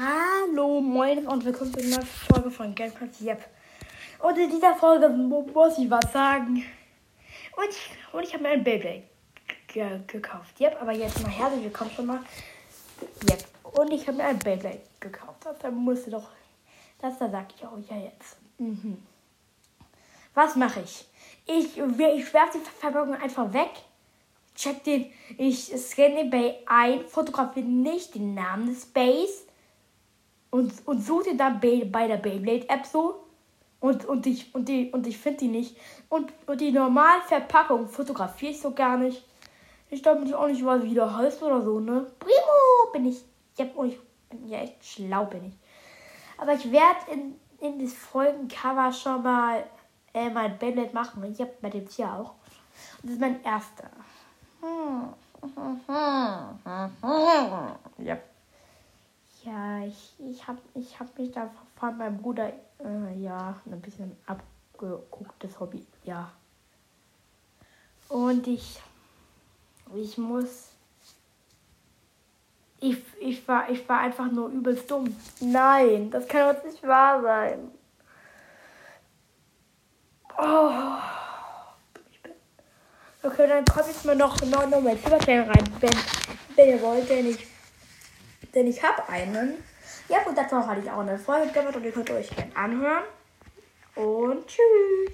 Hallo, moin und willkommen zu einer neuen Folge von Gamecraft Yep. Und in dieser Folge muss ich was sagen. Und ich, und ich habe mir ein Beyblade ge gekauft. Yep, aber jetzt mal herzlich willkommen schon mal. Yep. Und ich habe mir ein Beyblade gekauft. Das musste doch. Das da sag ich euch ja jetzt. Mhm. Was mache ich? Ich, ich werfe die Verpackung einfach weg. Check den, ich scanne den Bay ein, fotografiere nicht den Namen des Bays und, und suche den dann bei, der Beyblade-App so. Und, und ich, und die, und ich finde die nicht. Und, und die normale Verpackung fotografiere ich so gar nicht. Ich glaube ich auch nicht, was wieder heißt oder so, ne? Primo bin ich. Ich, ich bin ja echt schlau, bin ich. Aber ich werde in, in das Folgencover schon mal äh, mein Beyblade machen. Ich habe bei dem Tier auch. Und das ist mein erster. Ja. Ja, ich, ich habe ich hab mich da von meinem Bruder äh, ja ein bisschen abgeguckt, das Hobby. Ja. Und ich, ich muss. Ich, ich, war, ich war einfach nur übelst dumm. Nein, das kann doch nicht wahr sein. Oh. Okay, dann kommt jetzt mal noch, noch, noch mein Silberstern rein, wenn, wenn ihr wollt, denn ich, denn ich habe einen. Ja gut, dazu hatte ich auch eine Folge gemacht und ihr könnt euch gerne anhören. Und tschüss.